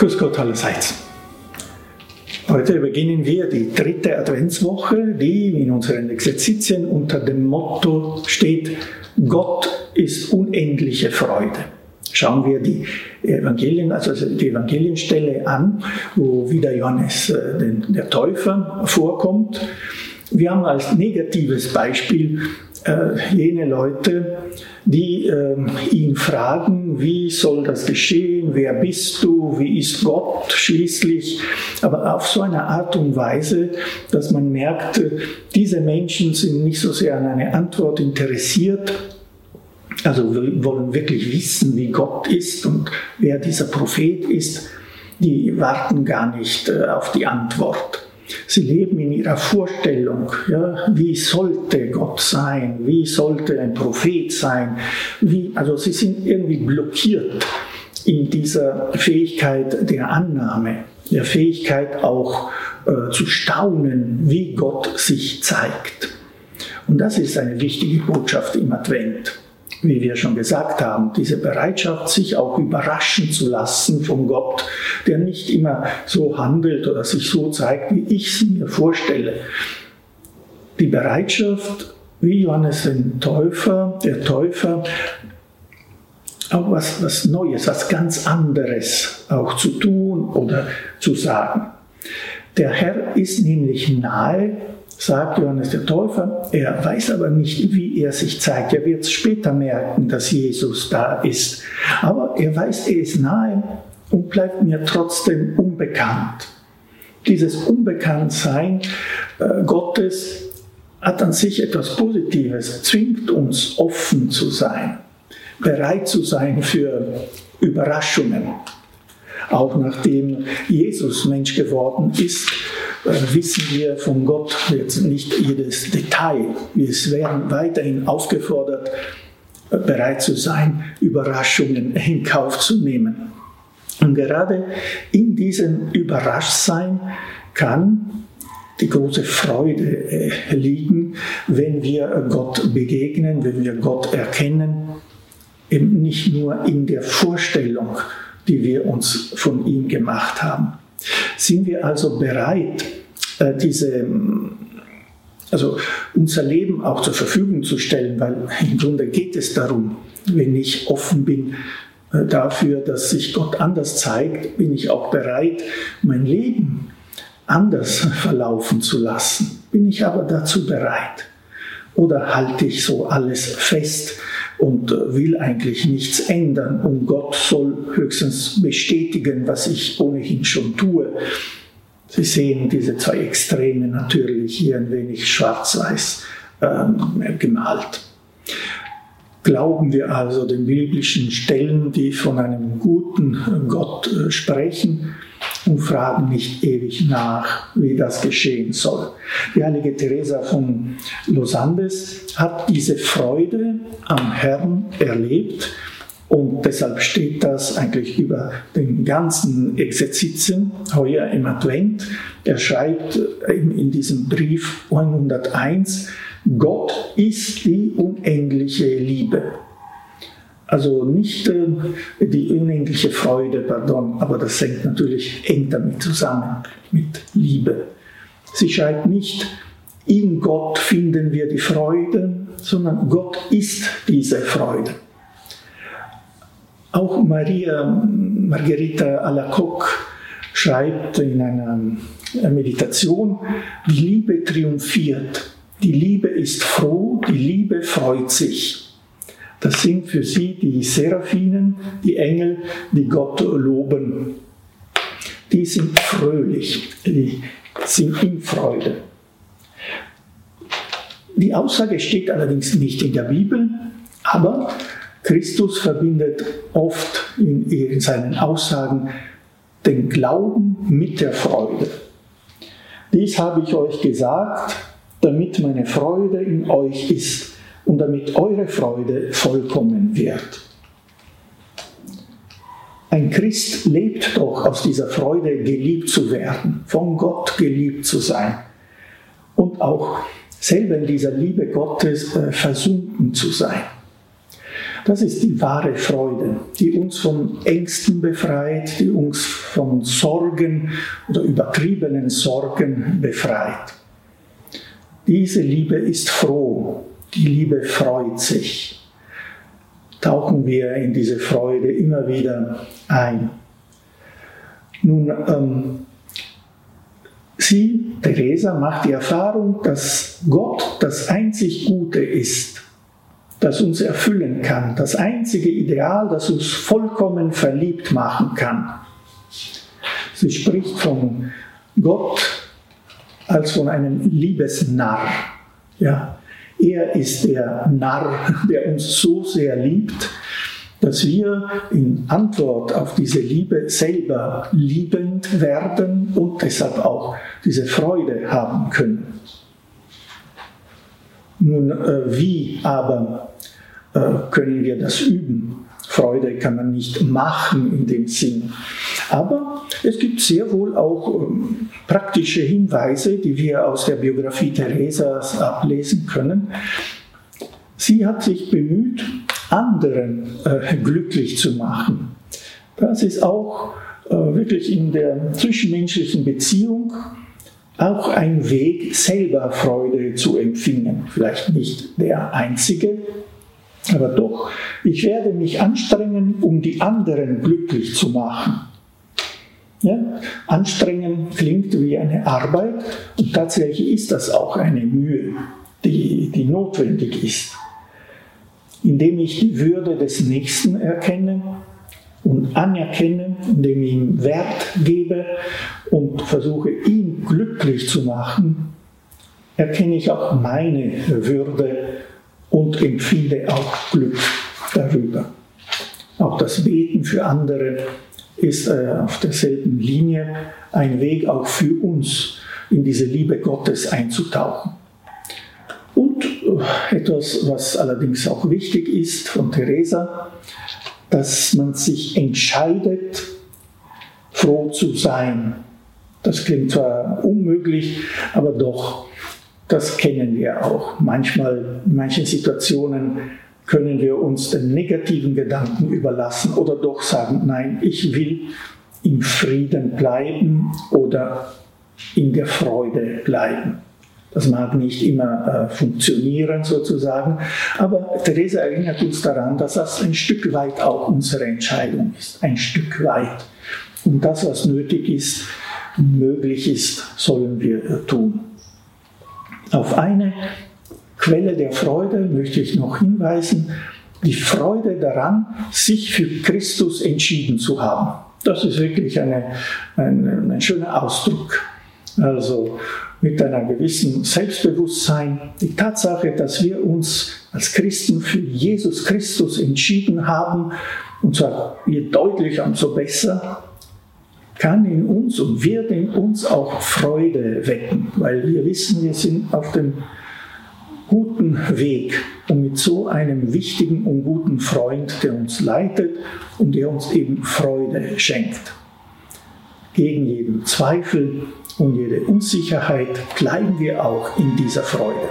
Grüß Gott allerseits. Heute beginnen wir die dritte Adventswoche, die in unseren Exerzitien unter dem Motto steht, Gott ist unendliche Freude. Schauen wir die Evangelien, also die Evangelienstelle an, wo wieder Johannes äh, der Täufer vorkommt. Wir haben als negatives Beispiel äh, jene Leute, die äh, ihn fragen, wie soll das geschehen, wer bist du, wie ist Gott schließlich, aber auf so eine Art und Weise, dass man merkt, diese Menschen sind nicht so sehr an eine Antwort interessiert, also wir wollen wirklich wissen, wie Gott ist und wer dieser Prophet ist, die warten gar nicht äh, auf die Antwort. Sie leben in ihrer Vorstellung, ja, wie sollte Gott sein, wie sollte ein Prophet sein, wie, also sie sind irgendwie blockiert in dieser Fähigkeit der Annahme, der Fähigkeit auch äh, zu staunen, wie Gott sich zeigt. Und das ist eine wichtige Botschaft im Advent wie wir schon gesagt haben, diese Bereitschaft, sich auch überraschen zu lassen von Gott, der nicht immer so handelt oder sich so zeigt, wie ich es mir vorstelle. Die Bereitschaft, wie Johannes den Täufer, der Täufer, auch was, was Neues, was ganz anderes auch zu tun oder zu sagen. Der Herr ist nämlich nahe sagt Johannes der Täufer. Er weiß aber nicht, wie er sich zeigt. Er wird später merken, dass Jesus da ist. Aber er weiß, er ist nahe und bleibt mir trotzdem unbekannt. Dieses Unbekanntsein äh, Gottes hat an sich etwas Positives, zwingt uns offen zu sein, bereit zu sein für Überraschungen. Auch nachdem Jesus Mensch geworden ist, äh, wissen wir von Gott jetzt nicht jedes Detail. Wir werden weiterhin aufgefordert, äh, bereit zu sein, Überraschungen in Kauf zu nehmen. Und gerade in diesem Überraschsein kann die große Freude äh, liegen, wenn wir Gott begegnen, wenn wir Gott erkennen, eben nicht nur in der Vorstellung, die wir uns von ihm gemacht haben. Sind wir also bereit, äh, diese, also unser Leben auch zur Verfügung zu stellen, weil im Grunde geht es darum, wenn ich offen bin äh, dafür, dass sich Gott anders zeigt, bin ich auch bereit, mein Leben anders verlaufen zu lassen. Bin ich aber dazu bereit? Oder halte ich so alles fest und will eigentlich nichts ändern und Gott soll höchstens bestätigen, was ich ohnehin schon tue? Sie sehen diese zwei Extreme natürlich hier ein wenig schwarz-weiß ähm, gemalt. Glauben wir also den biblischen Stellen, die von einem guten Gott äh, sprechen und fragen nicht ewig nach, wie das geschehen soll. Die heilige Teresa von Los Andes hat diese Freude am Herrn erlebt und deshalb steht das eigentlich über den ganzen Exerzitien heuer im Advent. Er schreibt in diesem Brief 101, Gott ist die unendliche Liebe. Also nicht äh, die unendliche Freude, pardon, aber das hängt natürlich eng damit zusammen, mit Liebe. Sie schreibt nicht, in Gott finden wir die Freude, sondern Gott ist diese Freude. Auch Maria Margherita Alacoque schreibt in einer Meditation, die Liebe triumphiert, die Liebe ist froh, die Liebe freut sich. Das sind für sie die Seraphinen, die Engel, die Gott loben. Die sind fröhlich, die sind in Freude. Die Aussage steht allerdings nicht in der Bibel, aber Christus verbindet oft in, in seinen Aussagen den Glauben mit der Freude. Dies habe ich euch gesagt, damit meine Freude in euch ist und damit eure Freude vollkommen wird. Ein Christ lebt doch aus dieser Freude, geliebt zu werden, von Gott geliebt zu sein und auch selber in dieser Liebe Gottes äh, versunken zu sein. Das ist die wahre Freude, die uns von Ängsten befreit, die uns von Sorgen oder übertriebenen Sorgen befreit. Diese Liebe ist froh, die Liebe freut sich. Tauchen wir in diese Freude immer wieder ein. Nun, ähm, sie, Theresa, macht die Erfahrung, dass Gott das einzig Gute ist, das uns erfüllen kann, das einzige Ideal, das uns vollkommen verliebt machen kann. Sie spricht von Gott als von einem Liebesnarr. Ja, er ist der Narr, der uns so sehr liebt, dass wir in Antwort auf diese Liebe selber liebend werden und deshalb auch diese Freude haben können. Nun, äh, wie aber äh, können wir das üben? Freude kann man nicht machen in dem Sinn. Aber es gibt sehr wohl auch ähm, praktische Hinweise, die wir aus der Biografie Theresas ablesen können. Sie hat sich bemüht, anderen äh, glücklich zu machen. Das ist auch äh, wirklich in der zwischenmenschlichen Beziehung auch ein Weg, selber Freude zu empfinden. Vielleicht nicht der einzige, aber doch, ich werde mich anstrengen, um die anderen glücklich zu machen. Ja? Anstrengen klingt wie eine Arbeit und tatsächlich ist das auch eine Mühe, die, die notwendig ist. Indem ich die Würde des Nächsten erkenne und anerkenne, indem ich ihm Wert gebe und versuche, ihn glücklich zu machen, erkenne ich auch meine Würde und empfinde auch Glück darüber. Auch das Beten für andere ist äh, auf derselben Linie ein Weg auch für uns, in diese Liebe Gottes einzutauchen. Und äh, etwas, was allerdings auch wichtig ist von Teresa, dass man sich entscheidet, froh zu sein. Das klingt zwar unmöglich, aber doch, das kennen wir auch. Manchmal, in manchen Situationen können wir uns den negativen Gedanken überlassen oder doch sagen, nein, ich will im Frieden bleiben oder in der Freude bleiben. Das mag nicht immer äh, funktionieren sozusagen, aber Theresa erinnert uns daran, dass das ein Stück weit auch unsere Entscheidung ist, ein Stück weit. Und das, was nötig ist, möglich ist, sollen wir äh, tun. Auf eine Quelle der Freude möchte ich noch hinweisen, die Freude daran, sich für Christus entschieden zu haben. Das ist wirklich eine, ein, ein schöner Ausdruck. Also mit einer gewissen Selbstbewusstsein, die Tatsache, dass wir uns als Christen für Jesus Christus entschieden haben, und zwar je deutlicher, umso besser, kann in uns und wird in uns auch Freude wecken, weil wir wissen, wir sind auf dem guten Weg und mit so einem wichtigen und guten Freund, der uns leitet und der uns eben Freude schenkt. Gegen jeden Zweifel und jede Unsicherheit bleiben wir auch in dieser Freude.